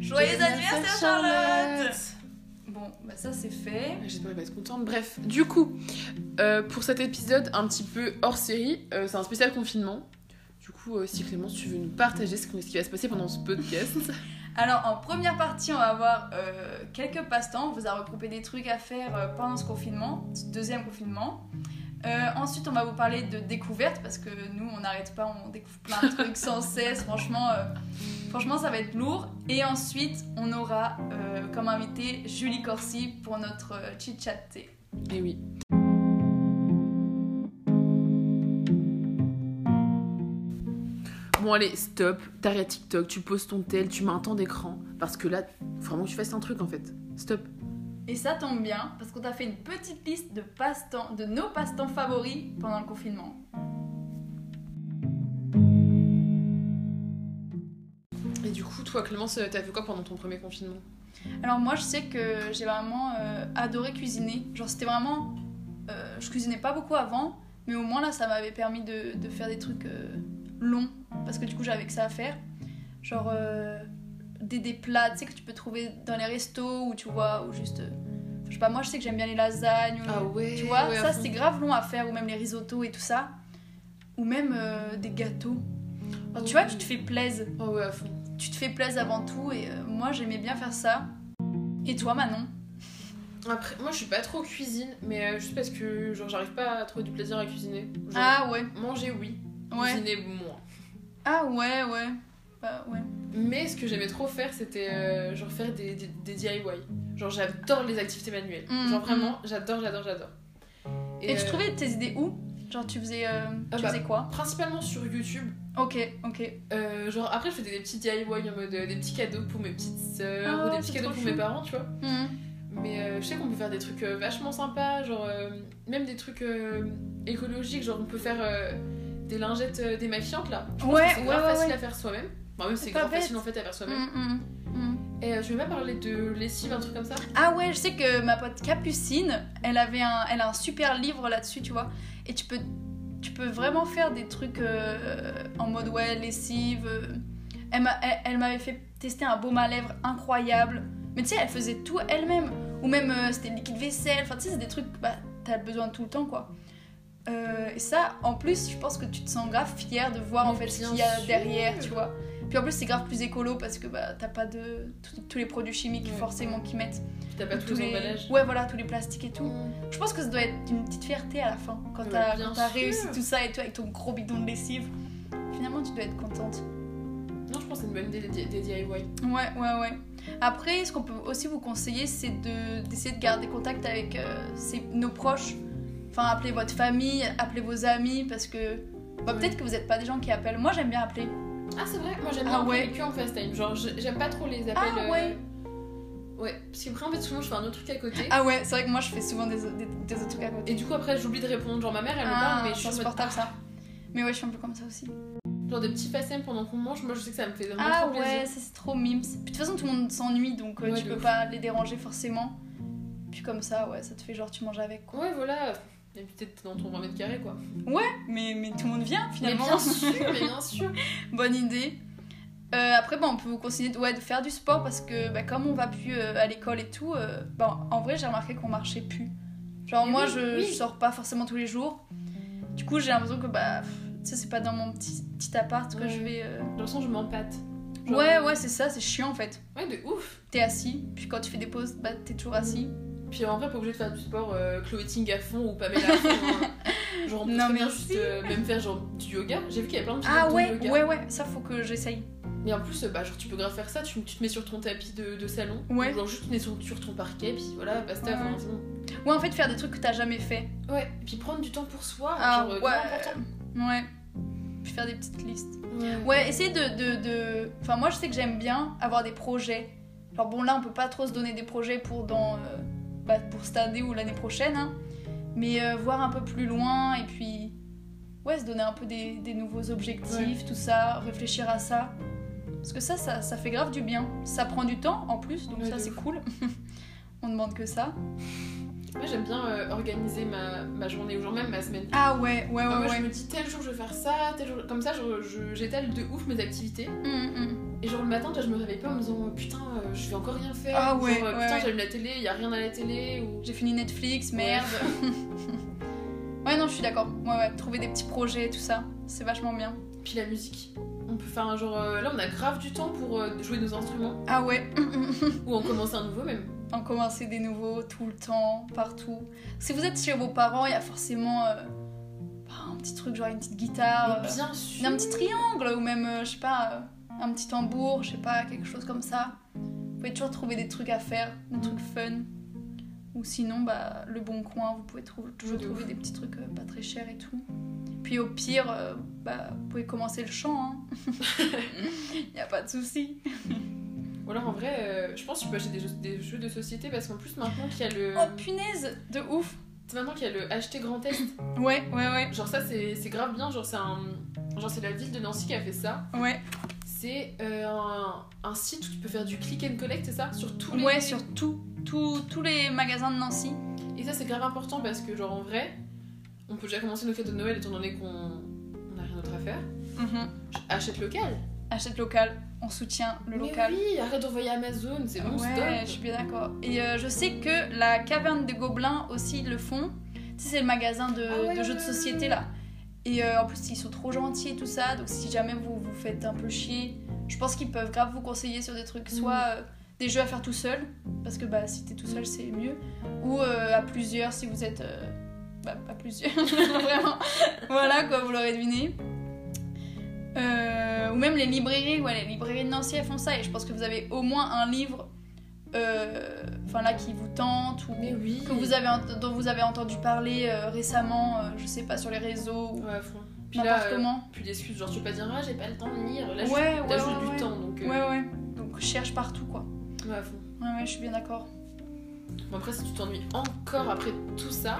Joyeux anniversaire, Charlotte Bon, bah ça c'est fait. J'espère qu'elle va être contente. Bref, du coup, euh, pour cet épisode un petit peu hors série, euh, c'est un spécial confinement. Du coup, euh, si Clémence, tu veux nous partager ce, qui va se passer pendant ce podcast. Alors, en première partie, on va avoir euh, quelques passe-temps. On vous a regroupé des trucs à faire euh, pendant ce confinement, ce deuxième confinement. Euh, ensuite, on va vous parler de découvertes parce que nous, on n'arrête pas, on découvre plein de trucs sans cesse. Franchement, franchement, ça va être lourd. Et ensuite, on aura comme invité Julie Corsi pour notre chit-chat. Et Eh oui. Bon allez, stop, t'arrêtes TikTok, tu poses ton tel, tu mets un temps d'écran, parce que là, faut vraiment que tu fasses un truc en fait. Stop. Et ça tombe bien parce qu'on t'a fait une petite liste de passe-temps, de nos passe-temps favoris pendant le confinement. Et du coup, toi Clémence, euh, t'as fait quoi pendant ton premier confinement? Alors moi, je sais que j'ai vraiment euh, adoré cuisiner. Genre, c'était vraiment... euh, je cuisinais pas beaucoup avant, mais au moins là, ça m'avait permis de, de faire des trucs euh, longs. Parce que du coup, j'avais que ça à faire. Genre, euh, des, des plats, tu sais, que tu peux trouver dans les restos, ou tu vois, ou juste... euh, je sais pas, moi, je sais que j'aime bien les lasagnes. ou- ouais Tu vois, ouais, ça c'est grave long à faire, ou même les risottos et tout ça. Ou même euh, des gâteaux. Tu vois, tu te fais plaisir. Oh ouais, à fond. Tu te fais plaisir avant tout, et euh, moi j'aimais bien faire ça. Et toi, Manon? Après, moi je suis pas trop cuisine, mais juste parce que genre j'arrive pas à trouver du plaisir à cuisiner. Genre, Ah ouais, manger oui, ouais. cuisiner moins. Ah ouais, ouais. Bah ouais. Mais ce que j'aimais trop faire, c'était euh, genre faire des, des, des DIY. Genre j'adore les activités manuelles. Mm, genre vraiment, j'adore, j'adore, j'adore. Et, tu euh, trouvais tes idées où? Genre tu faisais, euh, Ah tu bah. faisais quoi? Principalement sur YouTube. Ok, ok. Euh, genre après je faisais des petits DIY en mode des petits cadeaux pour mes petites sœurs Ah, ou des petits cadeaux pour mes parents, tu vois. Mhm. Mais je sais qu'on peut faire des trucs vachement sympas, genre même des trucs écologiques, genre on peut faire des lingettes euh, démaquillantes là. Je pense Ouais, que c'est ouais, grave ouais, facile ouais. à faire soi-même. Même c'est grave bête. facile en fait à faire soi-même. Mhm, mhm, mhm. Et euh, je vais pas parler de lessive, un truc comme ça. Ah ouais, je sais que ma pote Capucine, elle avait un, elle a un super livre là-dessus, tu vois. Et tu peux, tu peux vraiment faire des trucs euh, en mode ouais lessive. euh. Elle m'a- elle, elle m'avait fait tester un baume à lèvres incroyable. Mais tu sais, elle faisait tout elle-même. Ou même c'était liquide vaisselle. Enfin tu sais, c'est des trucs, bah t'as besoin tout le temps quoi. Euh, et ça, en plus, je pense que tu te sens grave fière de voir en fait ce qu'il y a sûr. derrière, tu vois. Puis en plus, c'est grave plus écolo parce que bah t'as pas de tous- les produits chimiques Ouais. forcément qu'ils mettent. T'as pas tous les emballages. Ouais, voilà, tous les plastiques et tout. Je pense que ça doit être une petite fierté à la fin. Quand t'as réussi tout ça et tout avec ton gros bidon de lessive. Finalement, tu dois être contente. Non, je pense que c'est une bonne idée des, des DIY. Ouais, ouais, ouais. Après, ce qu'on peut aussi vous conseiller, c'est de- d'essayer de garder contact avec euh, ses- nos proches. Enfin, appelez votre famille, appelez vos amis, parce que bah, Ouais. peut-être que vous n'êtes pas des gens qui appellent. Moi, j'aime bien appeler. Ah, c'est vrai, moi j'aime Ah bien ouais. appeler que en FaceTime. Genre, j'aime pas trop les appels. Ah ouais. euh, Ouais, parce qu'après, en fait, souvent je fais un autre truc à côté. Ah ouais, c'est vrai que moi, je fais souvent des, des, des autres trucs à côté. Et du coup, après, j'oublie de répondre. Genre, ma mère elle me Ah, parle, mais je suis c'est en mode. insupportable ça. Mais ouais, je suis un peu comme ça aussi. Genre, des petits FaceTime pendant qu'on mange, moi je sais que ça me fait vraiment Ah trop plaisir. ouais, ça c'est trop mimes. Puis de toute façon, tout le monde s'ennuie donc euh, Ouais, tu peux ouf. pas les déranger forcément. Puis comme ça, ouais, ça te fait genre tu manges avec quoi. Ouais, voilà. Et puis peut-être dans ton 20 mètres carrés, quoi. Mais, mais tout le monde vient Mais finalement. bien sûr, mais bien sûr. Bonne idée. Euh, après, bah, on peut vous conseiller de, ouais, de faire du sport parce que bah, comme on va plus euh, à l'école et tout, euh, bah, en vrai, j'ai remarqué qu'on marchait plus. Genre, Mais moi, oui, je, oui. je sors pas forcément tous les jours. Du coup, j'ai l'impression que bah, c'est pas dans mon petit, petit appart que Ouais. je vais. J'ai l'impression que je m'empâte. Genre, Ouais, ouais, c'est ça, c'est chiant en fait. Ouais, de ouf. T'es assis, puis quand tu fais des pauses, bah, t'es toujours assis. Puis en vrai, pas obligé de faire du sport euh, à fond ou Pamela à fond. hein. Genre, on peut Non, merci. juste euh, même faire genre du yoga. J'ai vu qu'il y avait plein de vidéos Ah de ouais, yoga. ouais, ouais, ça faut que j'essaye. Mais en plus, euh, bah, genre, tu peux grave faire ça. Tu, tu te mets sur ton tapis de, de salon. Ouais. Ou genre, juste tu te mets sur, sur ton parquet, puis voilà, basta. Ouais. enfin, bon. Ouais, en fait, faire des trucs que t'as jamais fait. Ouais, et puis prendre du temps pour soi, Ah, genre, euh, ouais. Ouais. Puis faire des petites listes. Ouais. Ouais, essayer de, de, de- Enfin, moi, je sais que j'aime bien avoir des projets. Alors, bon, là, on peut pas trop se donner des projets pour, dans, euh, bah, pour cette année ou l'année prochaine. hein. Mais euh, voir un peu plus loin et puis. Ouais, se donner un peu des, des nouveaux objectifs, tout ça, réfléchir à ça. Parce que ça, ça, ça fait grave du bien. Ça prend du temps en plus, donc Ouais, ça, c'est cool. on demande que ça. Moi j'aime bien euh, organiser ma, ma journée ou genre même ma semaine. Ah ouais, ouais, ouais, Enfin, moi ouais. je me dis tel jour je vais faire ça, tel jour. Comme ça j'étale de ouf mes activités. Hum, hum. Et genre le matin, tu vois, je me réveille pas en me disant putain, euh, je vais encore rien faire. Ah ou ouais, genre, euh, ouais, putain, ouais. j'allume la télé, il y a rien à la télé. Ou... J'ai fini Netflix, merde. ouais, non, je suis d'accord. Ouais, ouais, trouver des petits projets, tout ça, c'est vachement bien. Puis la musique. On peut faire un genre. euh, là on a grave du temps pour euh, jouer nos instruments. Ah ouais, Ou en commencer un nouveau même. En commencer des nouveaux tout le temps, partout. Si vous êtes chez vos parents, il y a forcément euh, bah, un petit truc, genre une petite guitare, euh, bien sûr. un petit triangle, ou même, euh, je sais pas, un petit tambour, je sais pas, quelque chose comme ça. Vous pouvez toujours trouver des trucs à faire, des trucs fun. Ou sinon, bah, le bon coin, vous pouvez trou- toujours De trouver ouf. des petits trucs pas très chers et tout. Puis au pire, bah, vous pouvez commencer le chant. Hein. y a pas de souci. Alors en vrai, euh, je pense que tu peux acheter des jeux, des jeux de société parce qu'en plus maintenant qu'il y a le. Oh punaise, de ouf. C'est maintenant qu'il y a le acheter grand test. Ouais, ouais, ouais, Genre ça c'est grave bien, genre c'est un. Genre c'est la ville de Nancy qui a fait ça. ouais. C'est euh, un, un site où tu peux faire du click and collect, c'est ça? Sur tous les. Ouais, sur tout, tout- tous les magasins de Nancy. Et ça c'est grave important parce que genre en vrai, on peut déjà commencer nos cadeaux de Noël étant donné qu'on on a rien d'autre à faire. Mhm. Achète local. Achète local, on soutient le Mais local. oui, arrête d'envoyer Amazon, c'est bon, ouais, stop. je suis bien d'accord. Et euh, je sais que la caverne des gobelins aussi ils le font. Tu sais, c'est le magasin de, Ah ouais, de jeux de ouais, société là. Et euh, en plus, ils sont trop gentils et tout ça. Donc, si jamais vous vous faites un peu chier, je pense qu'ils peuvent grave vous conseiller sur des trucs. Soit euh, des jeux à faire tout seul, parce que bah, si t'es tout seul, c'est mieux. Ou euh, à plusieurs, si vous êtes. bah, pas plusieurs, vraiment. voilà quoi, vous l'aurez deviné. Euh, ou même les librairies, ouais, les librairies de Nancy elles font ça et je pense que vous avez au moins un livre, euh, enfin là qui vous tente ou Mais oui. que vous avez ent- dont vous avez entendu parler euh, récemment, euh, je sais pas sur les réseaux ou Ouais. Puis n'importe là, euh, comment. plus d'excuses, genre tu peux pas dire ah j'ai pas le temps de lire. Là, Ouais, je, ouais, là, je du temps donc. euh, Ouais ouais. Donc cherche partout quoi. ouais, à fond. Ouais ouais, je suis bien d'accord. Bon, après, si tu t'ennuies encore après tout ça,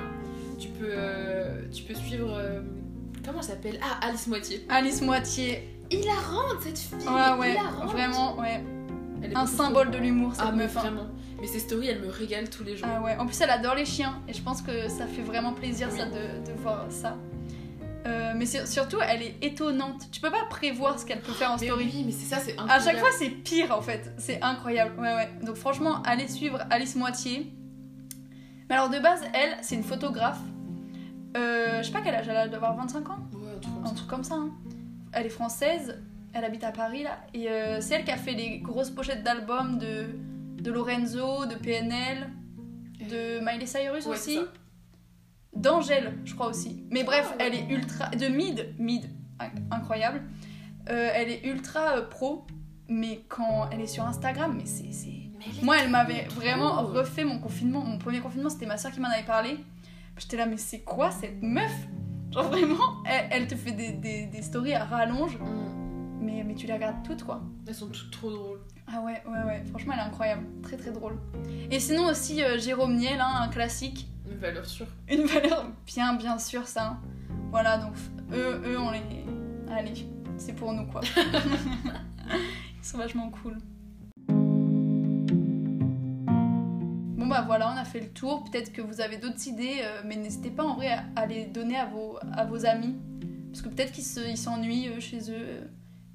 tu peux, euh, tu peux suivre. Comment elle s'appelle Ah, Alice Moitié. Alice Moitié. Hilarante cette fille Ouais ouais, hilarante. vraiment ouais. Elle est Un symbole de l'humour cette Ah, meuf. vraiment. Mais ses stories, elles me régalent tous les jours. Ah ouais. En plus elle adore les chiens et je pense que ça fait vraiment plaisir Oui. ça de, de voir ça. Euh, mais sur- surtout elle est étonnante. Tu peux pas prévoir ce qu'elle peut faire en mais story. oui, mais c'est ça, c'est À incroyable. chaque fois, c'est pire en fait. C'est incroyable. Ouais, ouais. Donc, franchement, allez suivre Alice Moitié. Mais alors, de base, elle, c'est une photographe. Euh, je sais pas quel âge elle a, elle doit avoir 25 ans. Ouais, un truc comme Un ça. truc comme ça. hein. Elle est française. Elle habite à Paris là. Et euh, c'est elle qui a fait les grosses pochettes d'albums de, de Lorenzo, de PNL, de Miley Cyrus Ouais, aussi. D'Angèle, je crois aussi. Mais bref, Ah ouais. elle est ultra. De Mid, Mid, inc- incroyable. Euh, elle est ultra pro, mais quand elle est sur Instagram, mais c'est. Moi, elle m'avait vraiment refait mon confinement. Mon premier confinement, c'était ma soeur qui m'en avait parlé. J'étais là, mais c'est quoi cette meuf? Genre vraiment, elle, elle te fait des, des, des stories à rallonge, Mm. mais, mais tu les regardes toutes quoi. Elles sont toutes trop drôles. Ah ouais, ouais, ouais, franchement, elle est incroyable. Très très drôle. Et sinon aussi, euh, Jérôme Niel, hein, un classique. Une valeur sûre. Une valeur bien bien sûre ça. hein. Voilà donc eux eux on les allez c'est pour nous quoi. Ils sont vachement cool. Bah voilà on a fait le tour. Peut-être que vous avez d'autres idées euh, mais n'hésitez pas en vrai à, à les donner à vos à vos amis parce que peut-être qu'ils se- ils s'ennuient eux, chez eux. euh,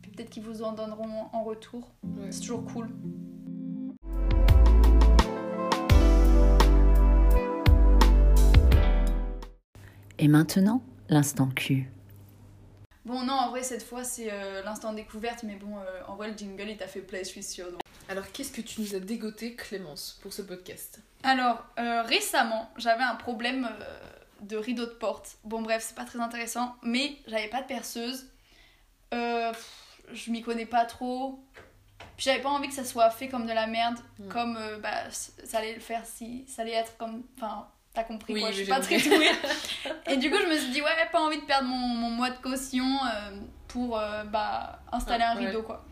puis peut-être qu'ils vous en donneront en retour. Ouais. C'est toujours cool. Et maintenant, l'instant Q. Bon non en vrai cette fois c'est euh, l'instant découverte mais bon euh, en vrai le jingle il t'a fait play je suis sûre. donc. Alors, qu'est-ce que tu nous as dégoté, Clémence, pour ce podcast? Alors, euh, récemment, j'avais un problème euh, de rideau de porte. Bon, bref, c'est pas très intéressant, mais j'avais pas de perceuse. Euh, pff, je m'y connais pas trop. Puis j'avais pas envie que ça soit fait comme de la merde, Mm. comme bah, ça allait le faire si. Ça allait être comme. Enfin, t'as compris Oui, quoi, je suis pas très douée. Et du coup, je me suis dit, ouais, pas envie de perdre mon, mon mois de caution pour bah, installer Ah, un ouais. rideau quoi.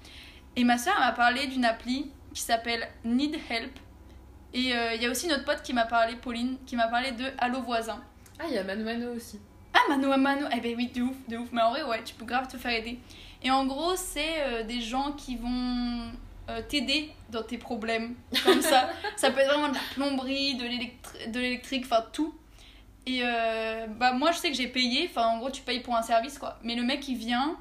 Et ma soeur m'a parlé d'une appli qui s'appelle Need Help. Et euh, il y a aussi notre pote qui m'a parlé, Pauline, qui m'a parlé de Allo Voisin. Ah, il y a Mano Mano aussi. Ah, Mano à Mano Eh ben oui, de ouf, de ouf. Mais en vrai, ouais, tu peux grave te faire aider. Et en gros, c'est euh, des gens qui vont euh, t'aider dans tes problèmes. Comme ça. ça peut être vraiment de la plomberie, de l'électri- de l'électrique, enfin tout. Et bah moi je sais que j'ai payé, enfin en gros tu payes pour un service quoi. Mais le mec il vient,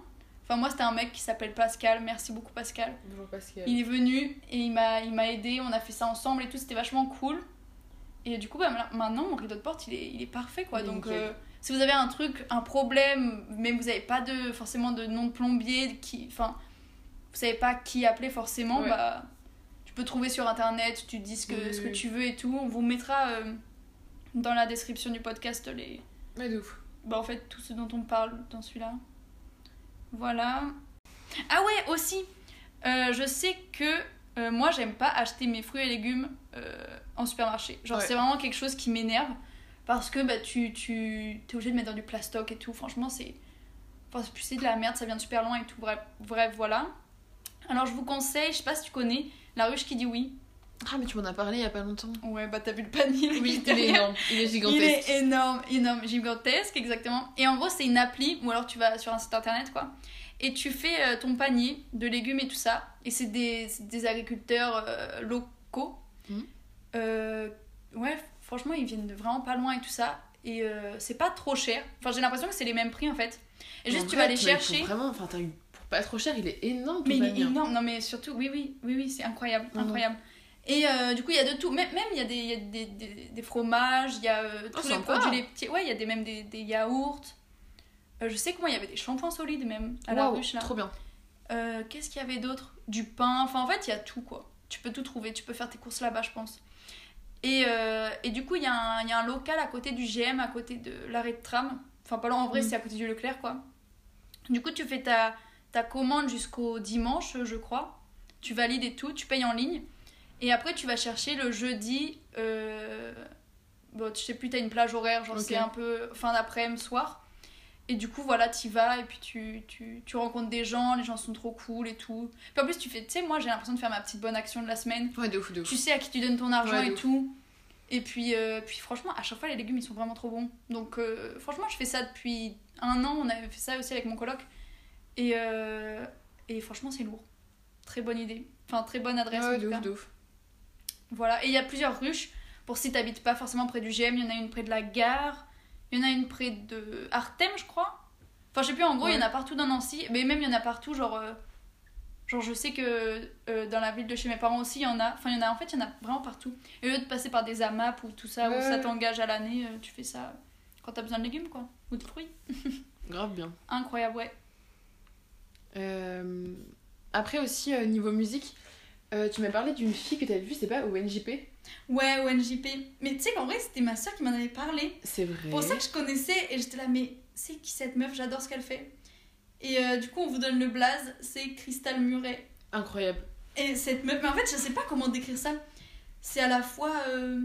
enfin moi c'était un mec qui s'appelle Pascal, merci beaucoup Pascal. Bonjour Pascal. Il est venu et il m'a il m'a aidé, on a fait ça ensemble et tout, c'était vachement cool. Et du coup bah, ma- maintenant mon rideau de porte il est, il est parfait quoi. Il Donc euh, si vous avez un truc, un problème, mais vous n'avez pas de forcément de nom de plombier, qui, enfin vous savez pas qui appeler forcément, Ouais. bah tu peux trouver sur internet, tu dis ce que, Oui, ce que oui. tu veux et tout. On vous mettra euh, dans la description du podcast les, Ouais, de ouf. bah, en fait tout ce dont on parle dans celui-là. Voilà. Ah ouais, aussi, euh, je sais que euh, moi j'aime pas acheter mes fruits et légumes euh, en supermarché. Genre Ouais. c'est vraiment quelque chose qui m'énerve parce que bah, tu, tu es obligé de mettre dans du plastoc et tout. Franchement, c'est. Enfin, c'est- c'est de la merde, ça vient de super loin et tout. Bref, bref, voilà. Alors je vous conseille, je sais pas si tu connais, la ruche qui dit oui. Ah, mais tu m'en as parlé il y a pas longtemps. Ouais, bah t'as vu le panier Oui, il est énorme. Il est Il gigantesque. est énorme, énorme, gigantesque, exactement. Et en gros, c'est une appli, ou alors tu vas sur un site internet, quoi. Et tu fais euh, ton panier de légumes et tout ça. Et c'est des, des agriculteurs euh, locaux. Mhm. Euh, ouais, franchement, ils viennent de vraiment pas loin et tout ça. Et euh, c'est pas trop cher. Enfin, j'ai l'impression que c'est les mêmes prix en fait. Et juste, En tu vrai, vas les il chercher. Vraiment, enfin, t'as eu pour pas trop cher, il est énorme. ton Mais il est hein. énorme. Non, mais surtout, oui, oui, oui, oui, c'est incroyable, Mhm. incroyable. Et euh, du coup, il y a de tout. Même, même il y a des, y a des, des, des fromages, il y a euh, Oh, tous les sympa. produits laitiers. Ouais, il y a des, même des, des yaourts. Euh, je sais que moi, il y avait des shampoings solides même à la ruche là. Trop bien. Euh, Qu'est-ce qu'il y avait d'autre? Du pain. Enfin, en fait, il y a tout quoi. Tu peux tout trouver. Tu peux faire tes courses là-bas, je pense. Et, et du coup, il y, a un- il y a un local à côté du GM, à côté de l'arrêt de tram. Enfin, pas loin, en vrai, Mm. c'est à côté du Leclerc, quoi. Du coup, tu fais ta, ta commande jusqu'au dimanche, je crois. Tu valides et tout, tu payes en ligne. Et après, tu vas chercher le jeudi. Euh... Bon, je sais plus, t'as une plage horaire, genre Ok. c'est un peu fin d'après-midi, soir. Et du coup, voilà, t'y vas et puis tu, tu, tu rencontres des gens, les gens sont trop cool et tout. Puis en plus, tu fais, tu sais, moi j'ai l'impression de faire ma petite bonne action de la semaine. Ouais, de ouf, de ouf. Tu sais à qui tu donnes ton argent Ouais, et ouf. tout. Et puis, euh, puis franchement, à chaque fois, les légumes ils sont vraiment trop bons. Donc, euh, franchement, je fais ça depuis un an. On avait fait ça aussi avec mon coloc. Et, euh, et franchement, c'est lourd. Très bonne idée. Enfin, très bonne adresse. en Ouais, tout de cas. ouf, de ouf. Voilà, et il y a plusieurs ruches. Pour si t'habites pas forcément près du GM, il y en a une près de la gare, il y en a une près de Artem, je crois. Enfin, je sais plus, en gros, il y en a partout dans Nancy, mais même il y en a partout, genre. euh, Genre, je sais que euh, dans la ville de chez mes parents aussi, il y en a. Enfin, il y en a, en fait, il y en a vraiment partout. Et au lieu de passer par des AMAP ou tout ça, Ouais, où ça t'engage à l'année, euh, tu fais ça quand t'as besoin de légumes, quoi. Ou de fruits. Grave bien. Incroyable, ouais. Après aussi, niveau musique, euh, tu m'as parlé d'une fille que t'avais vue, c'est pas au NJP Ouais, au NJP. Mais tu sais qu'en vrai, c'était ma soeur qui m'en avait parlé. C'est vrai. pour ça que je connaissais et j'étais là mais c'est qui cette meuf? J'adore ce qu'elle fait et euh, du coup on vous donne le blaze c'est Crystal Muret Incroyable. et cette meuf mais en fait je sais pas comment décrire ça c'est à la fois euh,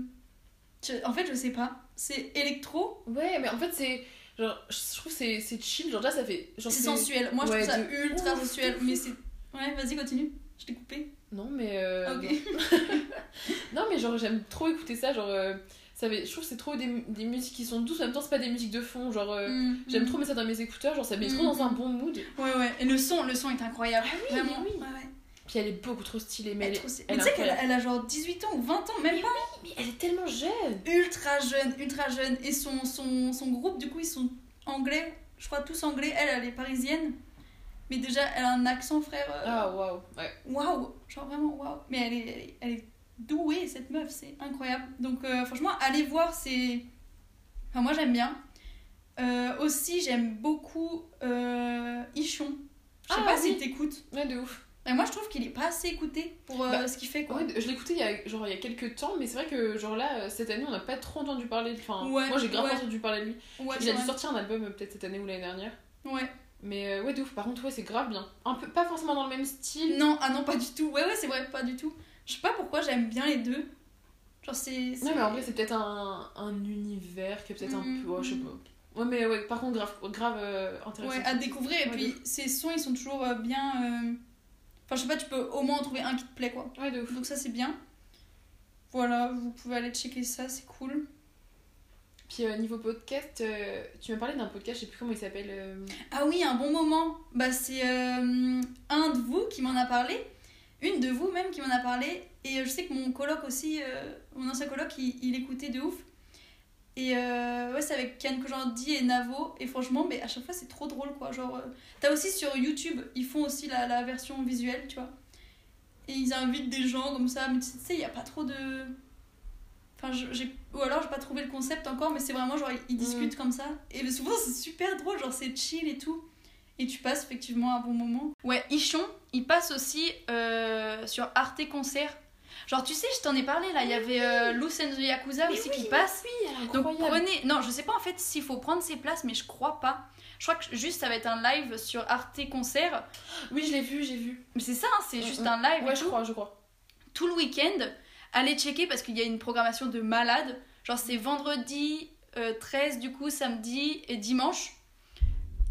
en fait je sais pas c'est électro Ouais, mais en fait, c'est. Genre, je trouve que c'est c'est chill. Genre, là, ça fait. Genre, c'est sensuel moi je Ouais, trouve ça de ultra sensuel mais c'est ouais vas-y continue je t'ai coupé Non, mais. euh, ok Non, mais genre, j'aime trop écouter ça. Genre, euh, ça fait... je trouve que c'est trop des, des musiques qui sont douces. En même temps, c'est pas des musiques de fond. Genre, euh, Mm, j'aime mm. trop mettre ça dans mes écouteurs. Genre, ça met trop Mm, dans un bon mood. ouais ouais et le son le son est incroyable Ah oui, vraiment mais oui. ouais, ouais. Puis elle est beaucoup trop stylée. Mais Elle elle, est trop- mais tu sais qu'elle elle a genre 18 ans ou 20 ans même pas Mais elle est tellement jeune. ultra jeune, ultra jeune. Et son, son, son groupe, du coup, ils sont anglais. Je crois tous anglais. Elle, elle est parisienne. Mais déjà, elle a un accent, frère. euh, Ah, waouh. Ouais. Waouh Genre vraiment waouh Mais elle est, elle, est, elle est douée, cette meuf. C'est incroyable. Donc, euh, franchement, allez voir. C'est. Enfin, moi, j'aime bien. Euh, aussi, j'aime beaucoup euh, Ichon. Je sais Ah, pas oui. si t'écoutes. Ouais, de ouf. Et moi, je trouve qu'il est pas assez écouté pour euh, Bah, ce qu'il fait, quoi. Ouais, je l'écoutais il y a genre il y a quelques temps, mais c'est vrai que genre là cette année on n'a pas trop entendu parler. de- Enfin, Ouais, moi j'ai grave ouais. entendu parler de lui. Ouais, il a dû sortir un album peut-être cette année ou l'année dernière. Ouais. Mais euh, ouais de ouf. Par contre ouais c'est grave bien. Un peu pas forcément dans le même style. Non, ah non, pas du tout. Ouais, ouais, c'est vrai, pas du tout. Je sais pas pourquoi j'aime bien les deux. Genre, c'est. Non mais en vrai c'est peut-être un, un univers qui est peut-être un peu. Ouais, je sais pas. Ouais mais ouais par contre grave grave euh, intéressant. Ouais, à découvrir. Et Ouais, puis, de ces sons, ils sont toujours euh, bien. euh, Enfin, je sais pas, tu peux au moins en trouver un qui te plaît, quoi. Ouais de ouf. Donc, ça, c'est bien. Voilà, vous pouvez aller checker ça, c'est cool. Puis euh, niveau podcast, euh, tu m'as parlé d'un podcast, je sais plus comment il s'appelle. euh, Ah oui, un bon moment. Bah, c'est un de vous qui m'en a parlé. une de vous même qui m'en a parlé. Et je sais que mon coloc aussi, mon ancien coloc, il, il écoutait de ouf. Et ouais, c'est avec Kian Kojandi et Navo. Et franchement, mais à chaque fois, c'est trop drôle quoi. Genre, t'as aussi sur YouTube, ils font aussi la, la version visuelle, tu vois. Et ils invitent des gens comme ça. Mais tu sais, il n'y a pas trop de. Enfin, j'ai. Ou alors, j'ai pas trouvé le concept encore, mais c'est vraiment genre, ils, ils discutent comme ça. Et souvent, c'est super drôle, genre, c'est chill et tout. Et tu passes effectivement un bon moment. Ouais, Ichon, il passe aussi euh, sur Arte Concert. Genre, tu sais, je t'en ai parlé là, il y avait euh, and the Yakuza aussi qui passe. Oui, elle est Donc prenez. Non, je sais pas en fait s'il faut prendre ses places, mais je crois pas. Je crois que juste ça va être un live sur Arte Concert. Oui, je l'ai vu, j'ai vu. Mais c'est ça, hein, c'est Mm, juste mm. un live. Ouais, je crois, je crois. Tout le week-end. Allez checker parce qu'il y a une programmation de malade. Genre c'est vendredi euh, 13 du coup, samedi et dimanche.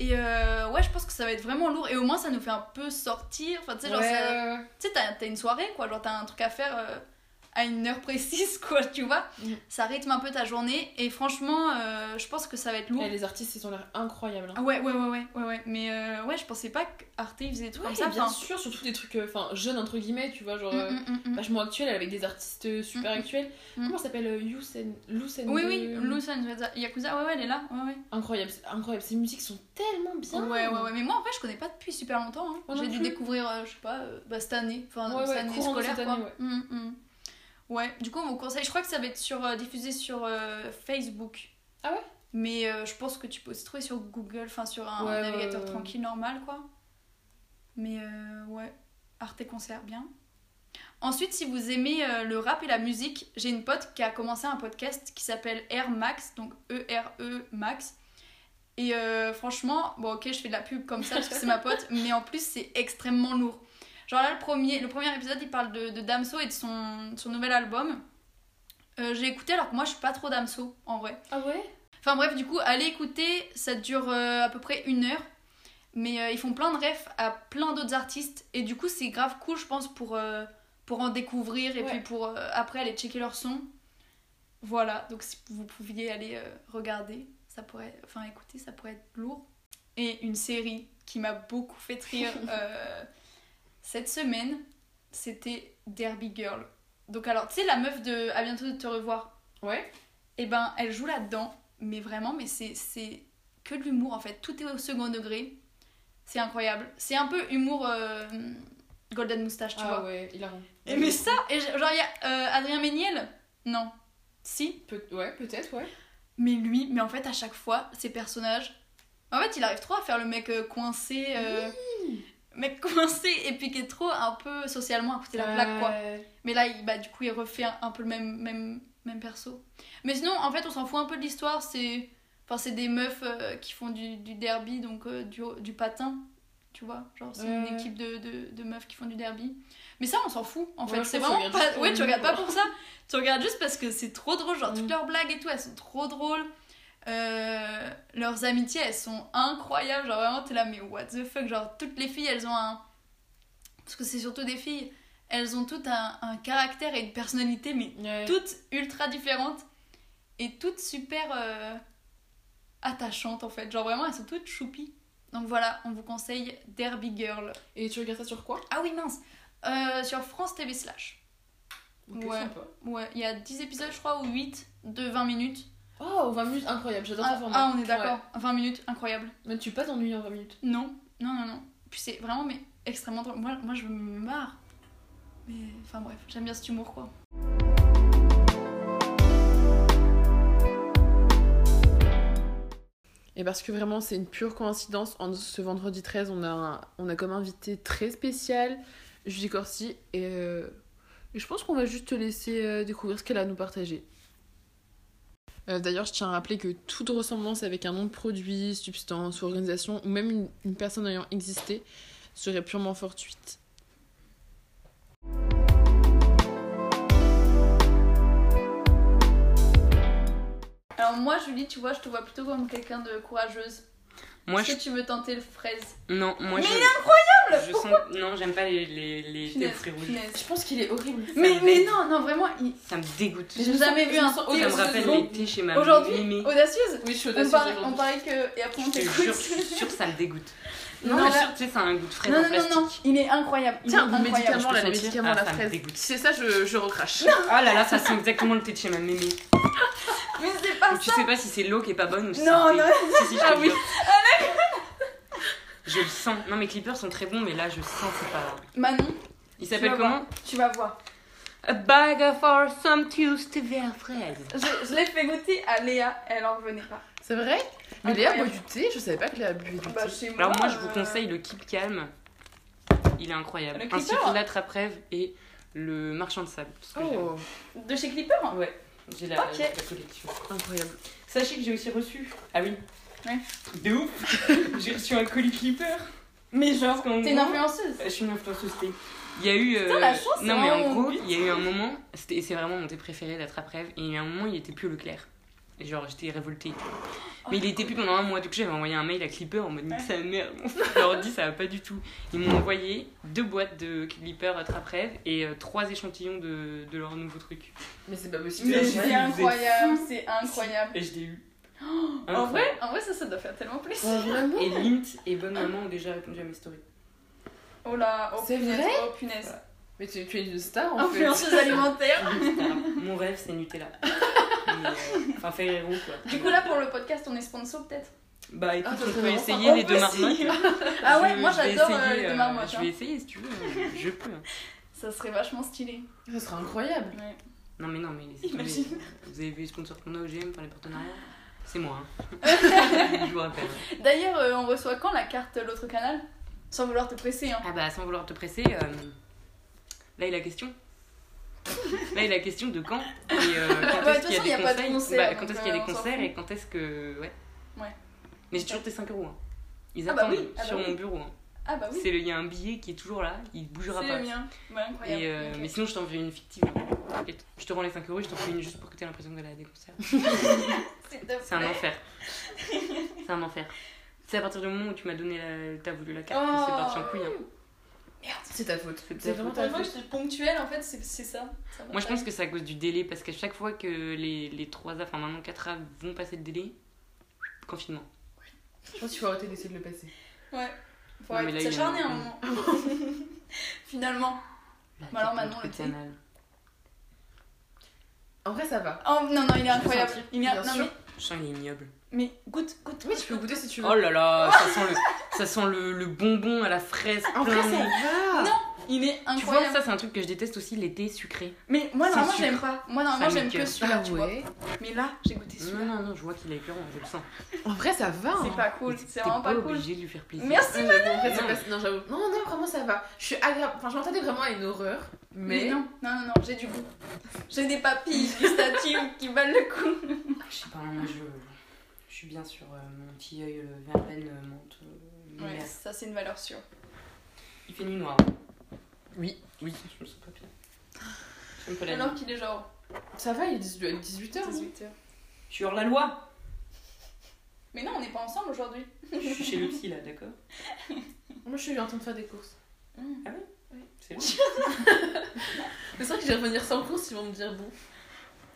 Et euh, ouais, je pense que ça va être vraiment lourd. Et au moins ça nous fait un peu sortir. Enfin, tu sais, genre, Ouais, t'as une soirée, quoi. Genre, t'as un truc à faire euh, à une heure précise, quoi, tu vois. Mm. Ça rythme un peu ta journée. Et franchement, euh, je pense que ça va être lourd. Eh, les artistes, ils ont l'air incroyables. hein. Ah ouais, ouais, ouais, ouais, ouais, ouais. Mais euh, ouais, je pensais pas qu'Arte, ils faisaient des trucs Ouais, comme ça. bien enfin, sûr, surtout des trucs euh, enfin jeunes entre guillemets, tu vois, genre mm, mm, vachement actuels avec des artistes super actuels. mm. Comment ça s'appelle Loose and Oui, the- oui, the Yakuza, ouais, ouais, elle est là. Ouais, ouais. Incroyable, incroyable. Ces musiques sont tellement bien. Ouais, ouais, ouais. Mais moi, en vrai, je connais pas depuis super longtemps. hein. J'ai dû découvrir, je sais pas, bah, cette année. Enfin, cette année scolaire, quoi. Ouais. Ouais, du coup, on vous conseille. Je crois que ça va être sur, euh, diffusé sur euh, Facebook. Ah ouais? Mais euh, je pense que tu peux aussi trouver sur Google, enfin sur un Ouais, navigateur ouais, ouais. tranquille normal, quoi. Mais euh, ouais, Arte Concert, bien. Ensuite, si vous aimez euh, le rap et la musique, j'ai une pote qui a commencé un podcast qui s'appelle Air Max, donc E-R-E Max. Et euh, franchement, bon ok, je fais de la pub comme ça parce que c'est ma pote, mais en plus c'est extrêmement lourd. Genre là, le premier, le premier épisode, il parle de, de Damso et de son, son nouvel album. Euh, j'ai écouté alors que moi je suis pas trop Damso en vrai. Ah ouais? Enfin bref, du coup, allez écouter, ça dure euh, à peu près une heure. Mais euh, ils font plein de refs à plein d'autres artistes. Et du coup, c'est grave cool, je pense, pour, pour en découvrir et Ouais. puis pour après aller checker leur son. Voilà, donc si vous pouviez aller regarder, ça pourrait, enfin écouter, ça pourrait être lourd. Et une série qui m'a beaucoup fait rire cette semaine, c'était Derby Girl. Donc alors, tu sais, la meuf de À bientôt de te revoir, Ouais. et ben elle joue là-dedans mais vraiment mais c'est que de l'humour en fait. Tout est au second degré. C'est incroyable. C'est un peu humour euh, Golden Moustache tu ah vois. ouais, il a et mais ça et genre il y a euh, Adrien Méniel? Non. Si. Ouais, peut-être, ouais. mais lui mais en fait à chaque fois ces personnages en fait il arrive trop à faire le mec euh, coincé euh, mec coincé et puis qui est trop un peu socialement à côté de la plaque quoi mais là, il, bah, du coup, il refait un, un peu le même, même, même perso. Mais sinon, en fait, on s'en fout un peu de l'histoire. C'est enfin, c'est des meufs euh, qui font du, du derby, donc euh, du, du patin. Tu vois Genre, c'est une équipe de, de, de meufs qui font du derby. Mais ça, on s'en fout, en Ouais, fait. C'est vraiment pas... Ouais, tu regardes pas pour ça. Tu regardes juste parce que c'est trop drôle. Genre, toutes Mm. leurs blagues et tout, elles sont trop drôles. Euh, leurs amitiés, elles sont incroyables. Genre, vraiment, t'es là, mais what the fuck? Genre, toutes les filles, elles ont un... Parce que c'est surtout des filles. Elles ont toutes un, un caractère et une personnalité, mais Ouais. toutes ultra différentes et toutes super euh, attachantes en fait. Genre vraiment, elles sont toutes choupies. Donc voilà, on vous conseille Derby Girl. Et tu regardes ça sur quoi? Ah oui, mince Euh, Sur France TV Slash. Ok, Ouais. sympa. Ouais, il y a 10 épisodes, je crois, ou 8 de 20 minutes. Oh, 20 minutes, incroyable, j'adore Ah, ce format. ah, on est d'accord. 20 minutes, incroyable. Mais tu pas t'ennuyer en 20 minutes. Non, non, non, non. Puis c'est vraiment mais extrêmement drôle. Moi, moi je me marre. Mais enfin bref, j'aime bien cet humour quoi. Et parce que vraiment, c'est une pure coïncidence. En ce vendredi 13, on a, un- on a comme invité très spécial Julie Corsi. Et, euh, et je pense qu'on va juste te laisser euh, découvrir ce qu'elle a à nous partager. Euh, D'ailleurs, je tiens à rappeler que toute ressemblance avec un nom de produit, substance ou organisation, ou même une, une personne ayant existé, serait purement fortuite. Alors moi, Julie, tu vois, je te vois plutôt comme quelqu'un de courageuse. Moi, Est-ce je... que tu veux tenter le fraise? Non, moi, Mais je... il est incroyable Je sens. Non, j'aime pas les, les, les aux Punaise, fruits rouges. Je pense qu'il est horrible. Mais, me mais vexe. non, non, vraiment, il- Ça me dégoûte. j'ai jamais vu un thé Ça me rappelle les thés chez ma Aujourd'hui, mémé. audacieuse Oui, je suis on audacieuse on paraît que. Et après, on t'écoute. je suis sûre que ça me dégoûte. Non, Non, là- tu sais, c'est un goût de fraise Non, en non, plastique. non, non, il est incroyable. Il Tiens, incroyable. médicament, là, le médicament, Ah, la ça me fraise. c'est ça, je, je recrache. Ah là là, ça sent exactement le thé de chez ma mémé. Mais c'est pas Donc, tu ça sais pas si c'est l'eau qui est pas bonne ou si Non, c'est non. thé. Te Ah oui. Je le sens. Non, mes clippers sont très bons, mais là, je sens que c'est pas. Manon, Il s'appelle comment tu vas voir. A bag for some Tuesday vers fraise. Je, je l'ai fait goûter à Léa, elle en revenait pas. C'est vrai Mais Léa boit du thé, je savais pas que Léa buvait du Bah, thé. chez moi. Alors, moi, je vous euh, conseille le Keep Calm. Il est incroyable. Le Ainsi que l'attrape-rêve et le marchand de sable. Oh, De chez Clipper Ouais, j'ai la, Ok. la collection. incroyable. Sachez que j'ai aussi reçu. Ah oui. Ouais. Truc de ouf. j'ai reçu un colis Clipper. Mais genre, t'es une influenceuse. Je suis une influenceuse. Il y a eu. euh, Putain, la chance, c'est non, mais en gros, but. il y a eu un moment. c'était- Et c'est vraiment mon thé préféré d'attrape-rêve. Et il y a eu un moment, il était plus au Leclerc. Et genre, j'étais révoltée. Mais il était plus pendant un mois. Du coup, j'avais envoyé un mail à Clipper en mode nique sa mère. Je leur dis, ça va pas du tout. Ils m'ont envoyé deux boîtes de Clipper attrape-rêve et euh, trois échantillons de, de leur nouveau truc. Mais c'est pas possible. Mais c'est incroyable, c'est incroyable. Et je l'ai eu. En Incroyable. vrai, en vrai, ça, ça doit faire tellement plaisir. Oh, Et Lint et Bonne Maman ont déjà répondu à mes stories. Oh là, oh C'est punaise, vrai oh punaise. Mais tu, tu es une star en fait. Influenceuse alimentaire. Mon rêve, c'est Nutella. Euh, Enfin, Ferrero, quoi. Du coup, là, pour le podcast, on est sponsor peut-être? Bah écoute, Ah, ça on peut vraiment essayer On les deux marmottes. essayer. Ah ouais, Je- moi j'adore euh, essayer, les deux euh, marmottes. Je vais essayer si tu veux, je- peux. Ça serait vachement stylé. Ça serait incroyable. Ouais. Non mais non, mais Imagine. vous avez vu les sponsors qu'on a au GM, enfin les partenariats? C'est moi. Hein. je vous rappelle. D'ailleurs, euh, on reçoit quand la carte L'autre canal? Sans vouloir te presser. Hein. Ah bah sans vouloir te presser, euh, là il a question. Là il a question de quand et euh, quand Ouais, est-ce qu'il y a des pas de concerts. concert, bah, quand donc, est-ce qu'il y a euh, des on s'en concerts fout. et quand est-ce que. Ouais. Ouais. Mais j'ai toujours tes 5 euros. Hein. Ils Ah bah attendent oui, ah bah sur oui. mon bureau. hein. Ah bah oui, C'est le- Il y a un billet qui est toujours là, il bougera c'est pas. le mien. Ouais, incroyable. Et euh. Mais sinon, je t'en fais une fictive. Je te rends les 5 euros et je t'en fais une juste pour que tu aies l'impression d'aller à des concerts. C'est un enfer. C'est un enfer. C'est à partir du moment où tu m'as donné la. T'as voulu la carte, Oh. c'est parti en couille. hein. C'est ta faute. C'est ta C'est vraiment faute. ta faute. j'étais ponctuelle en fait, c'est c'est ça. Moi, je pense que c'est à cause du délai parce qu'à chaque fois que les, les 3A, enfin maintenant 4A vont passer le délai, confinement. Je pense qu'il faut arrêter d'essayer de le passer. Ouais. Faut Non, mais il s'acharner un- un moment. Finalement. Là, Bah alors, maintenant, le thé. canal. En vrai, ça va. Oh non, non, il est incroyable. Il est... Je sens qu'il est ignoble. mais goûte, goûte. Oui, tu peux goûter si tu veux. Oh là là, ça sent le, ça sent le, le bonbon à la fraise. En vrai, ça va. Non. Il est Tu vois, incroyable. ça c'est un truc que je déteste aussi, les thés sucrés. Mais moi, normalement, j'aime pas. Moi, normalement, j'aime que celui-là, Ah tu vois. ouais. Mais là, j'ai goûté Non, celui-là. non, non, je vois qu'il est écœurant, je le sens. En vrai, ça va. C'est hein. pas cool. C'est vraiment pas cool. obligé de lui faire plaisir. Merci. C'est Non. pas- Non, j'avoue. Non, non, vraiment, ça va. Je suis agréable. Enfin, je m'attendais vraiment à une horreur. Mais Mais. non, non, non, non, j'ai du goût. J'ai des papilles gustatives qui valent le coup. Je sais pas, moi je, je suis bien sur euh, mon petit œil euh, verveine euh, menthe. euh, Ouais, ça, c'est une valeur sûre. Il fait nuit noire. Oui. Oui, je me sens pas bien. Alors qu'il est genre Ça va, il est 18h. 18h. Je suis hors la loi. Mais non, on n'est pas ensemble aujourd'hui. Je suis chez le psy là, d'accord Moi, je suis en train de faire des courses. C'est bon. C'est vrai que je vais revenir sans courses, ils vont me dire bon.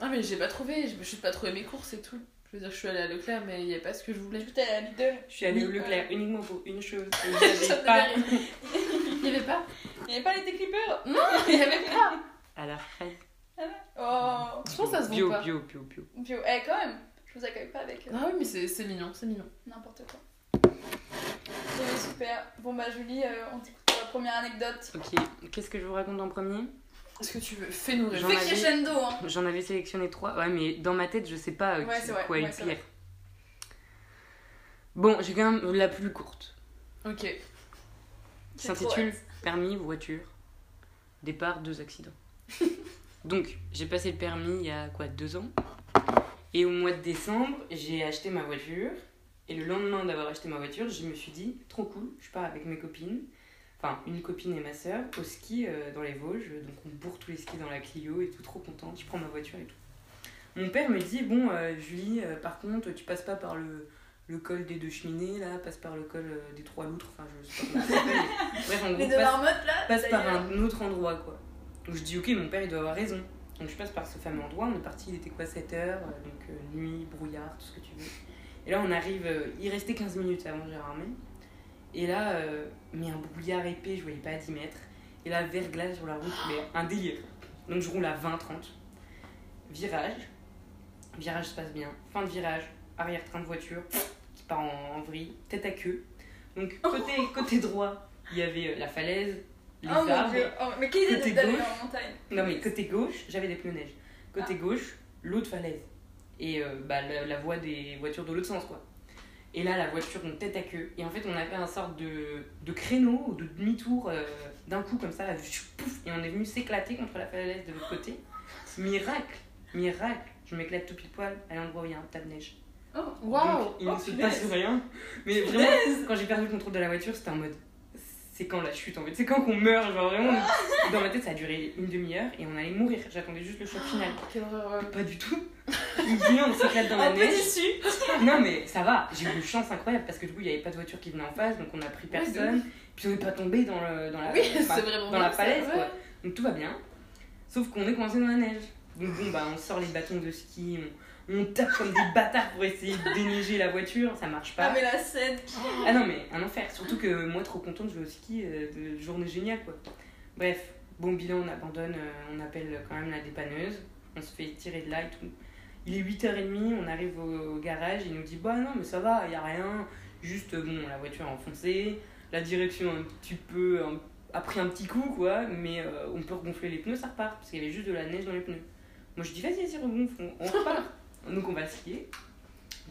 Ah, mais j'ai pas trouvé, je me suis pas trouvé mes courses et tout. Je veux dire, je suis allée à Leclerc, mais il y avait pas ce que je voulais. Tout est à Lidl. Je suis allée au Oui, Leclerc uniquement pour une chose. Il Je n'y avait pas. Il y avait pas Il n'y avait pas les déclippeurs Non, il y avait pas à la fraise. Oh Je pense que ça se vend bio, pas. bio, bio, bio. Bio. Eh, quand même, je vous accueille pas avec euh, Ah oui, mais c'est c'est mignon, c'est mignon. n'importe quoi. Bon, bah, super. Bon, bah, Julie, euh, on t'écoute pour la première anecdote. Ok, qu'est-ce que je vous raconte en premier? Est-ce que tu veux Fais-nous rêver. J'en Fais avais- crescendo, hein. J'en avais sélectionné trois. Ouais, mais dans ma tête, je sais pas euh, Ouais, qui- c'est vrai, quoi ouais, est c'est pire. Bon, j'ai quand même la plus courte. Ok. Qui trop s'intitule. Permis, voiture, départ, deux accidents. Donc, j'ai passé le permis il y a quoi, deux ans? Et au mois de décembre, j'ai acheté ma voiture. Et le lendemain d'avoir acheté ma voiture, je me suis dit, trop cool, je pars avec mes copines, enfin une copine et ma soeur, au ski euh, dans les Vosges. Donc on bourre tous les skis dans la Clio et tout, trop contente, je prends ma voiture et tout. Mon père me dit, bon, euh, Julie, euh, par contre, tu passes pas par le, le col des deux cheminées, là, passe par le col euh, des trois loutres, enfin, je sais pas comment ça s'appelle. mais Bref, en Les gros, deux passe, marmottes là passe par d'ailleurs. un autre endroit, quoi. Donc je dis, ok, mon père, il doit avoir raison. Donc je passe par ce fameux endroit, on est parti, il était quoi, 7 heures, euh, donc euh, nuit, brouillard, tout ce que tu veux. Et là, on arrive, il restait 15 minutes avant Gérardmer. Et là, mais un brouillard épais, je voyais pas à 10 mètres. Et là, verglas sur la route, mais un délire. Donc je roule à 20-30. Virage. Virage se passe bien. Fin de virage. Arrière-train de voiture qui part en, en vrille. Tête à queue. Donc côté, côté droit, il y avait euh, la falaise, les Oh mon arbres. dieu, oh, mais quelle idée Côté d'aller gauche. en montagne Non mais côté gauche, j'avais des pneus neige. Côté gauche, l'autre falaise. Et euh, bah, la, la voie des voitures de l'autre sens quoi. Et là la voiture donc tête à queue. Et en fait on a fait un sorte de, de créneau ou de demi-tour euh, d'un coup comme ça. là, pouf, et on est venu s'éclater contre la falaise de l'autre côté. Miracle Miracle Je m'éclate tout pile poil à l'endroit où il y a un tas de neige. Oh, Waouh Donc, il Oh, ne se punaise. passe rien. Mais vraiment, quand j'ai perdu le contrôle de la voiture, c'était en mode. C'est quand la chute en fait, c'est quand qu'on meurt, genre vraiment. Dans ma tête, ça a duré une demi-heure et on allait mourir. J'attendais juste le choc final. Quelle horreur. Pas du tout. On s'éclate dans la Un peu neige. déçu Non mais ça va, j'ai eu une chance incroyable parce que du coup il n'y avait pas de voiture qui venait en face donc on a pris personne. Puis on n'est pas tombé dans, le, dans la, Oui, bah, dans la ouais. quoi. Donc tout va bien. Sauf qu'on est coincé dans la neige. Donc bon bah on sort les bâtons de ski, on, on tape comme des bâtards pour essayer de déneiger la voiture, ça marche pas. Ah mais la scène Ah non, mais un enfer. Surtout que moi, trop contente, je vais au ski, euh, de journée géniale, quoi. Bref, bon bilan, on abandonne, euh, on appelle quand même la dépanneuse, on se fait tirer de là et tout. Il est 8h30, on arrive au, au garage, il nous dit Bah non, mais ça va, y a rien, juste, bon, la voiture est enfoncée, la direction un petit peu un- a pris un petit coup, quoi, mais euh, on peut regonfler les pneus, ça repart, parce qu'il y avait juste de la neige dans les pneus. Moi, je dis Vas-y, vas-y, regonfle, on, on repart. Donc, on va skier.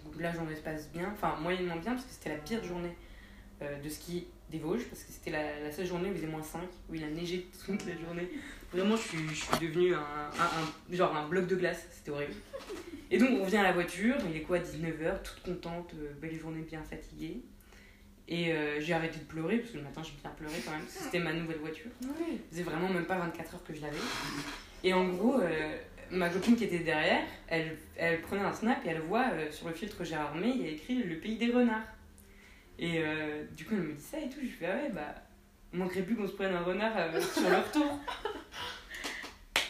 Donc, la journée se passe bien, enfin, moyennement bien, parce que c'était la pire journée euh, de ski des Vosges parce que c'était la, la seule journée où il faisait moins 5 où il a neigé toute la journée vraiment je suis, je suis devenue un, un- un- genre un bloc de glace c'était horrible et donc on revient à la voiture il est quoi 19h toute contente euh, belle journée bien fatiguée et euh, j'ai arrêté de pleurer parce que le matin j'ai bien pleuré quand même parce que c'était ma nouvelle voiture Oui. ça faisait vraiment même pas 24 heures que je l'avais. Et en gros, euh, ma copine qui était derrière, elle, elle prenait un snap et elle voit euh, sur le filtre Gérard May, il y a écrit le pays des renards. Et euh, du coup, elle me dit ça et tout. Je fais, ah ouais, bah, manquerait plus qu'on se prenne un renard euh, sur le retour.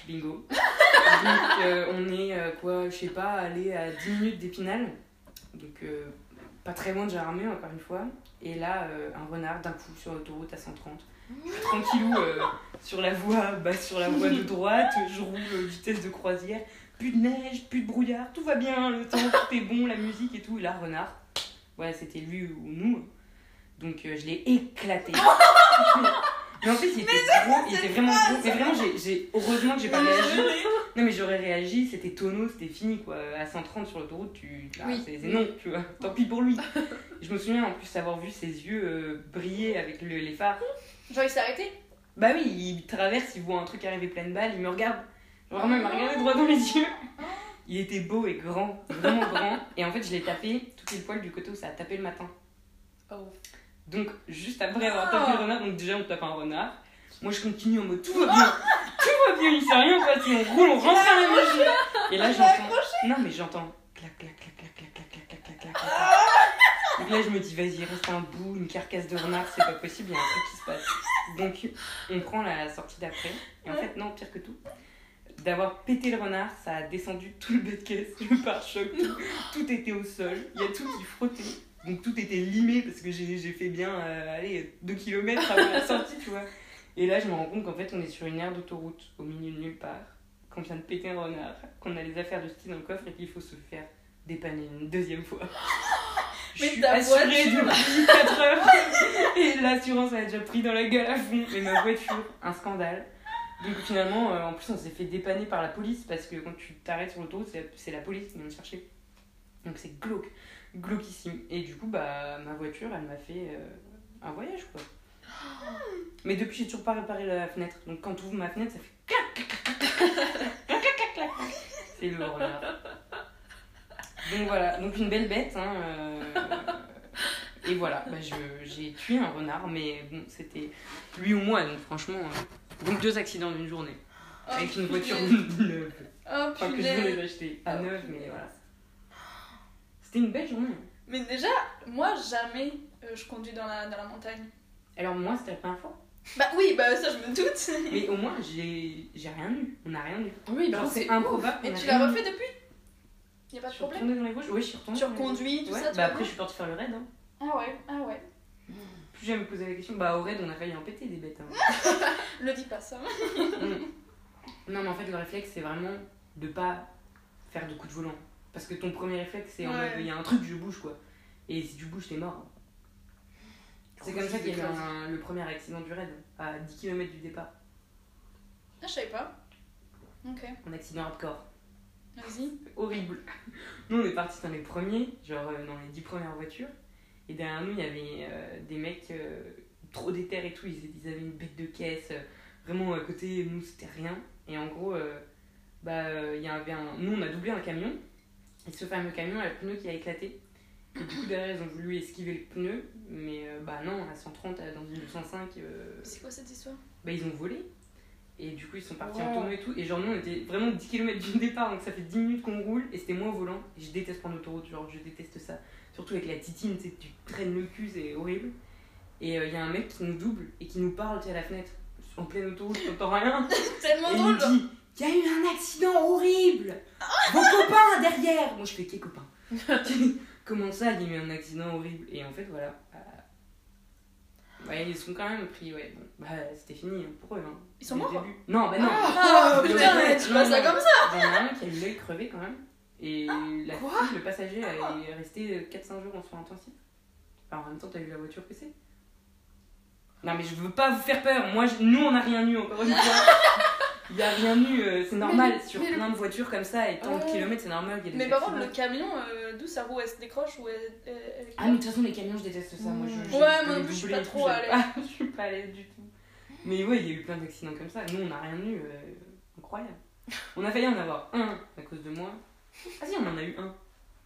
Bingo. Donc, on est, quoi, je sais pas, allé à 10 minutes d'Épinal. Donc, pas très loin de Gérard May, encore une fois. Et là, un renard d'un coup sur l'autoroute à 130 je suis tranquillou sur la voie bah, sur la voie de droite je roule vitesse de croisière. Plus de neige plus de brouillard tout va bien le temps tout est bon la musique et tout. Et là renard ouais c'était lui ou nous. Donc euh, je l'ai éclaté. Mais en fait il était gros il était vraiment gros. mais vraiment j'ai- heureusement que j'ai pas réagi. non mais j'aurais réagi c'était tonneau c'était fini quoi. À 130 sur l'autoroute tu là, Oui. c'est non tu vois. Tant pis pour lui. Je me souviens en plus avoir vu ses yeux euh, briller avec le- les phares. Genre il s'est arrêté? Bah oui, il traverse, il voit un truc arriver pleine balle, il me regarde. Vraiment, il m'a regardé droit dans les yeux. Il était beau et grand, vraiment grand. Et en fait, je l'ai tapé tout pile poil du côté où ça a tapé le matin. Oh. Donc, juste après avoir tapé le renard, donc déjà on tape un renard. Moi, je continue en mode tout va bien, tout va bien, il s'est rien passé, on roule, on rentre dans la maison. Et là, j'entends. Non, mais j'entends clac, clac, clac, clac, clac, clac, clac, clac, clac, clac, là, je me dis, vas-y, reste un bout, une carcasse de renard, c'est pas possible, il y a un truc qui se passe. Donc, on prend la sortie d'après. Et en fait, non, pire que tout. D'avoir pété le renard, ça a descendu tout le bas de caisse, le pare-choc, tout, tout était au sol. Il y a tout qui frottait. Donc tout était limé parce que j'ai j'ai fait bien, euh, allez, 2 km avant la sortie, tu vois. Et là, je me rends compte qu'en fait, on est sur une aire d'autoroute, au milieu de nulle part, qu'on vient de péter un renard, qu'on a les affaires de ski dans le coffre et qu'il faut se faire dépanner une deuxième fois. Je Mais suis assurée voiture depuis 4 heures et l'assurance a déjà pris dans la gueule à fond. Mais ma voiture, un scandale. Donc finalement, euh, en plus, on s'est fait dépanner par la police parce que quand tu t'arrêtes sur l'autoroute, c'est c'est la police qui vient me chercher. Donc c'est glauque, glauquissime. Et du coup, bah, ma voiture, elle m'a fait euh, un voyage quoi. Mais depuis, j'ai toujours pas réparé la fenêtre. Donc quand tu ouvres ma fenêtre, ça fait clac, clac, clac, clac, clac, clac, clac, clac, clac. C'est le renard. Donc voilà, donc une belle bête. Hein, euh, Et voilà, bah, je- j'ai tué un renard, mais bon, c'était lui ou moi, donc franchement. euh, Donc deux accidents d'une journée. Oh, Avec une voiture punaise. neuve. Oh Enfin, que je venais punaise d'acheter à Oh, neuf, mais voilà. C'était une belle journée. Mais déjà, moi, jamais euh, je conduis dans la, dans la montagne. Alors moi, c'était la première fois. Bah oui, bah ça, je me doute. Mais au moins, j'ai j'ai rien eu. On n'a rien eu. Oui, bah, c'est improbable. Et tu l'as refait depuis? Y a pas de Je suis problème dans les Vosges Oui, je suis retournée. Tu reconduis, tout Ouais, ça, Bah après, je suis partie faire le raid. Hein. Ah ouais, ah ouais. Plus jamais me poser la question. Bah au raid, on a failli en péter des bêtes. hein. Le dis pas ça. Mm. Non, mais en fait, le réflexe, c'est vraiment de pas faire de coups de volant. Parce que ton premier réflexe, c'est en mode il y a un truc, je bouge quoi. Et si tu bouges, t'es mort. C'est comme ça qu'il y a eu un- le premier accident du raid, à 10 km du départ. Ah, je savais pas. Ok, Un accident hardcore. Horrible. Nous, on est partis dans les premiers, genre euh, dans les 10 premières voitures. Et derrière nous, il y avait euh, des mecs euh, trop déter et tout. Ils, ils avaient une bête de caisse. euh, vraiment, à côté, nous, c'était rien. Et en gros, bah, il y avait un... nous, on a doublé un camion. Et ce fameux camion, il y a le pneu qui a éclaté. Et du coup, derrière, ils ont voulu esquiver le pneu. Mais bah non, à 130, euh, dans une 205, euh, C'est quoi cette histoire? bah, ils ont volé. Et du coup, ils sont partis Wow. en tonneau et tout. Et genre, nous, on était vraiment 10 km du départ, donc ça fait 10 minutes qu'on roule. Et c'était moi au volant. Et je déteste prendre l'autoroute, genre, je déteste ça. Surtout avec la titine, tu sais, tu traînes le cul, c'est horrible. Et il y a un mec qui nous double et qui nous parle, tu sais, à la fenêtre. En pleine autoroute, t'entends rien. Tellement Et il drôle nous dit Il y a eu un accident horrible Vos copains derrière Moi, je fais Quels copains Comment ça, il y a eu un accident horrible? Et en fait, voilà. Euh, Ouais, ils sont quand même pris, ouais. Bon, bah, c'était fini hein, pour eux. Hein. Ils sont morts début? Non, bah non. Ah putain, ouais, tu passes ça comme ça Il y en a un qui a eu l'œil crevé quand même. Et la quoi fille, le passager, est resté 4-5 jours en soins intensifs. Alors en même temps, t'as eu la voiture PC. Non, mais je veux pas vous faire peur. Moi, je- nous, on n'a rien eu encore une fois. Il y a rien eu. euh, c'est normal. Mais- Sur mais le- plein de voitures comme ça et tant de Ouais. kilomètres, c'est normal. y ait des Mais par contre, le camion, euh, d'où sa roue elle se décroche ou elle, elle- elle- Ah, mais de toute façon, les camions, je déteste ça. Moi, je, Ouais, je- moi je non les plus, je suis pas trop à pas. Je suis pas à l'aise du tout. Mais ouais, il y a eu plein d'accidents comme ça. Nous, on n'a rien eu. euh, incroyable. On a failli en avoir un à cause de moi. Ah si, on en a eu un.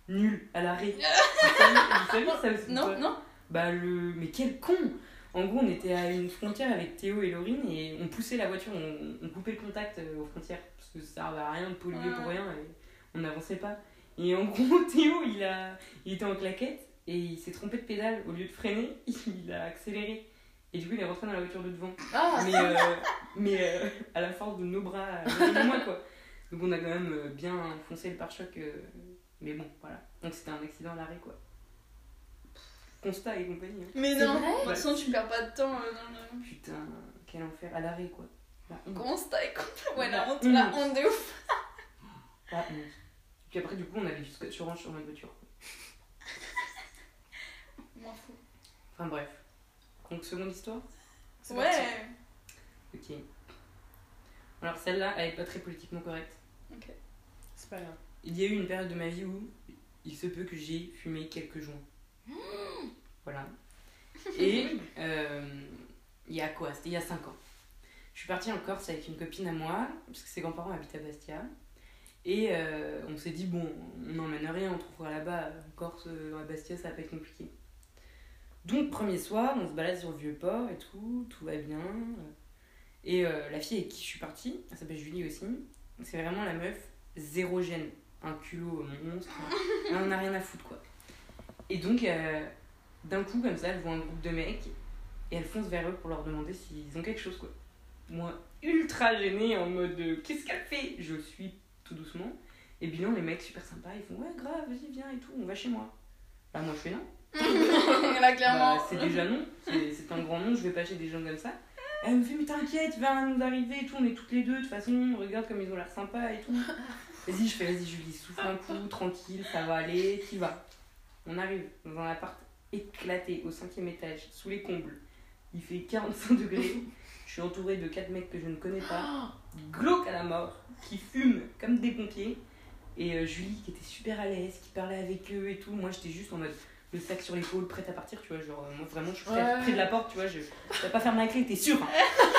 Nul, à l'arrêt. Vous savez- vous savez ça aussi Non, non Bah le... Mais quel con En gros, on était à une frontière avec Théo et Laurine et on poussait la voiture, on, on coupait le contact euh, aux frontières parce que ça servait à rien de polluer pour rien et on n'avançait pas. Et en gros, Théo, il, a... il était en claquette et il s'est trompé de pédale. Au lieu de freiner, il a accéléré. Et du coup, il est rentré dans la voiture de devant. Ah, Mais, euh, mais euh, à la force de nos bras, euh, de moi, quoi. Donc on a quand même bien foncé le pare-choc. mais bon, voilà. Donc c'était un accident à l'arrêt, quoi. Constat et compagnie. hein. Mais non, vrai de toute façon, tu perds pas de temps euh, dans le. Putain, quel enfer. À l'arrêt, quoi. La honte. Constat et compte. Ouais, la honte, la honte. de ouf. La honte. Puis après, du coup, on avait du scotch orange sur notre voiture. M'en fous. Enfin bref. Donc, seconde histoire C'est parti. Ouais. Ok. Alors, celle-là, elle est pas très politiquement correcte. c'est pas grave. Il y a eu une période de ma vie où il se peut que j'ai fumé quelques joints. Voilà. Et euh, il y a quoi? C'était il y a 5 ans. Je suis partie en Corse avec une copine à moi, parce que ses grands-parents habitent à Bastia. Et euh, on s'est dit, bon, on n'emmène rien, on trouvera là-bas, en Corse, euh, à Bastia, ça va pas être compliqué. Donc, premier soir, on se balade sur le vieux port et tout, tout va bien. Et la fille avec qui je suis partie, elle s'appelle Julie aussi, c'est vraiment la meuf zéro gêne, un culot monstre, elle en a rien à foutre quoi. Et donc, d'un coup, comme ça, elle voit un groupe de mecs et elle fonce vers eux pour leur demander s'ils ont quelque chose quoi. Moi, ultra gênée en mode euh, qu'est-ce qu'elle fait? Je suis tout doucement. Et bilan, les mecs super sympas, ils font ouais, grave, vas-y, viens et tout, on va chez moi. Bah, moi je fais non. Là, clairement. Bah, c'est déjà non, c'est un grand nom, je vais pas chez des gens comme ça. Elle me fait, mais t'inquiète, il va nous arriver et tout, on est toutes les deux, de toute façon, regarde comme ils ont l'air sympas et tout. Vas-y, je fais, vas-y, Julie, souffle un coup, tranquille, ça va aller, t'y vas. On arrive dans un appart éclaté au cinquième étage, sous les combles. Il fait 45 degrés, je suis entourée de quatre mecs que je ne connais pas, glauques à la mort, qui fument comme des pompiers. Et euh, Julie qui était super à l'aise, qui parlait avec eux et tout. Moi j'étais juste en mode le sac sur l'épaule, prête à partir, tu vois. Genre, euh, moi vraiment je suis prête, Ouais. près de la porte, tu vois. Je, je vais pas fermer la clé, t'es sûr?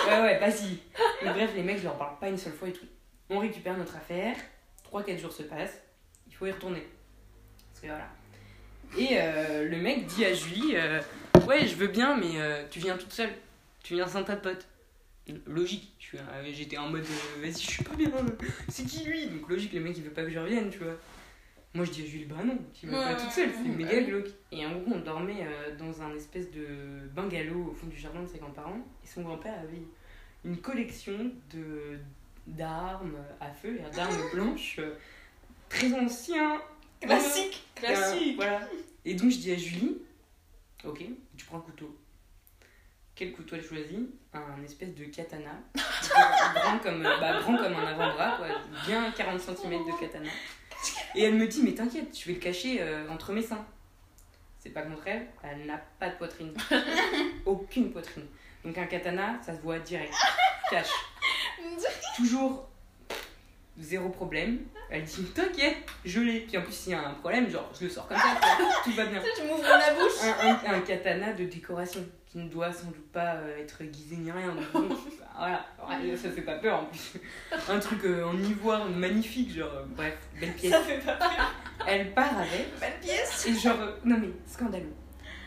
Ouais, ouais, vas-y. Et bref, les mecs, je leur parle pas une seule fois et tout. On récupère notre affaire, 3-4 jours se passent, il faut y retourner. Parce que voilà. Et euh, le mec dit à Julie euh, Ouais, je veux bien, mais euh, tu viens toute seule. Tu viens sans ta pote. Logique, j'étais en mode Vas-y, je suis pas bien. C'est qui lui? Donc logique, le mec il veut pas que je revienne, tu vois. Moi, je dis à Julie, bah non, tu vas Ouais, pas toute seule, c'est ouais, méga ouais. glauque. Et en gros, on dormait euh, dans un espèce de bungalow au fond du jardin de ses grands-parents. Et son grand-père avait une collection de d'armes à feu, et d'armes blanches, euh, très anciens. Classique, Euh, voilà. Et donc, je dis à Julie, ok, tu prends un couteau. Quel couteau elle choisit? Un espèce de katana, grand comme, bah, grand comme un avant-bras, quoi. bien 40 cm de katana. Et elle me dit, mais t'inquiète, je vais le cacher euh, entre mes seins. C'est pas le contraire, elle n'a pas de poitrine. Aucune poitrine. Donc un katana, ça se voit direct. Cache. Toujours zéro problème. Elle dit, t'inquiète, je l'ai. Puis en plus, s'il y a un problème, genre, je le sors comme ça, tout va bien. Tu m'ouvres la bouche. Un, un- un katana de décoration qui ne doit sans doute pas euh, être aiguisé ni rien. Donc bon, bah, voilà, ça fait pas peur en plus. Un truc euh, en ivoire magnifique, genre, euh, bref, belle pièce. Ça fait pas peur. Elle part avec, Belle pièce. et genre, euh, non mais, scandaleux.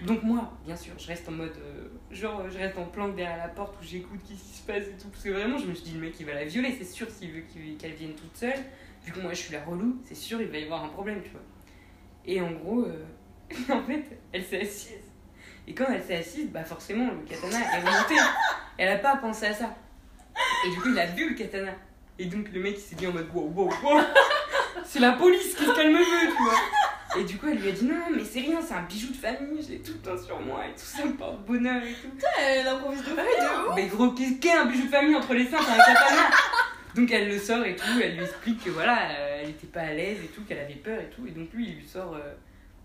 Donc moi, bien sûr, je reste en mode, euh, genre, je reste en planque derrière la porte où j'écoute qu'est-ce qui se passe et tout. Parce que vraiment, je me suis dit, le mec, il va la violer, c'est sûr, s'il veut qu'elle vienne toute seule. Vu que moi, je suis la relou, c'est sûr, il va y avoir un problème, tu vois. Et en gros, euh, en fait, elle s'est assise. Et quand elle s'est assise, bah forcément, le katana est remonté. Elle a pas pensé à ça. Et du coup, il a vu le katana. Et donc, le mec, il s'est dit en mode, wow, wow, wow. C'est la police, qu'est-ce qu'elle me veut, tu vois. Et du coup, elle lui a dit, non, mais c'est rien, c'est un bijou de famille, j'ai tout le temps sur moi et tout ça me porte bonheur et tout. Elle improvise de fou, de ouf. Mais gros, qu'est-ce qu'est un bijou de famille entre les seins, c'est un katana Donc elle le sort et tout, elle lui explique que voilà, euh, elle était pas à l'aise et tout, qu'elle avait peur et tout, et donc lui il lui sort euh,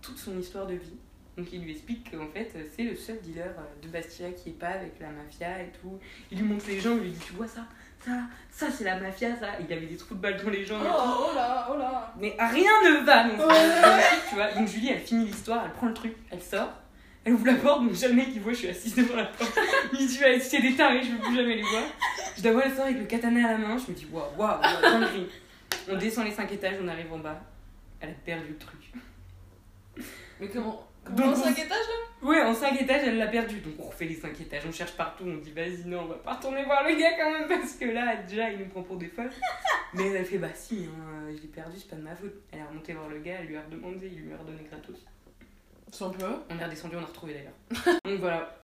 toute son histoire de vie. Donc il lui explique qu'en fait euh, c'est le seul dealer de Bastia qui est pas avec la mafia et tout. Il lui montre les gens, il lui dit tu vois ça, ça, ça c'est la mafia, ça. Il avait des trous de balles dans les jambes et tout. Oh, oh là, oh là. Mais rien ne va truc, tu vois. Donc Julie, elle finit l'histoire, elle prend le truc, elle sort, elle ouvre la porte, donc jamais qui voit, je suis assise devant la porte. Il dit, c'est des tarés, je veux plus jamais les voir. Je la vois, elle sort avec le katana à la main, je me dis, waouh, waouh, waouh, dinguerie. On descend les 5 étages, on arrive en bas. Elle a perdu le truc. Mais comment Donc, 5 étages là? Ouais, en 5 étages, elle l'a perdu. Donc on refait les 5 étages, on cherche partout, on dit vas-y, non, on va pas retourner voir le gars quand même, parce que là, déjà, il nous prend pour des folles. Mais elle fait bah si, hein, je l'ai perdu, c'est pas de ma faute. Elle est remontée voir le gars, elle lui a redemandé, il lui a redonné gratos. Peu. On est redescendu, on a retrouvé d'ailleurs. Donc voilà,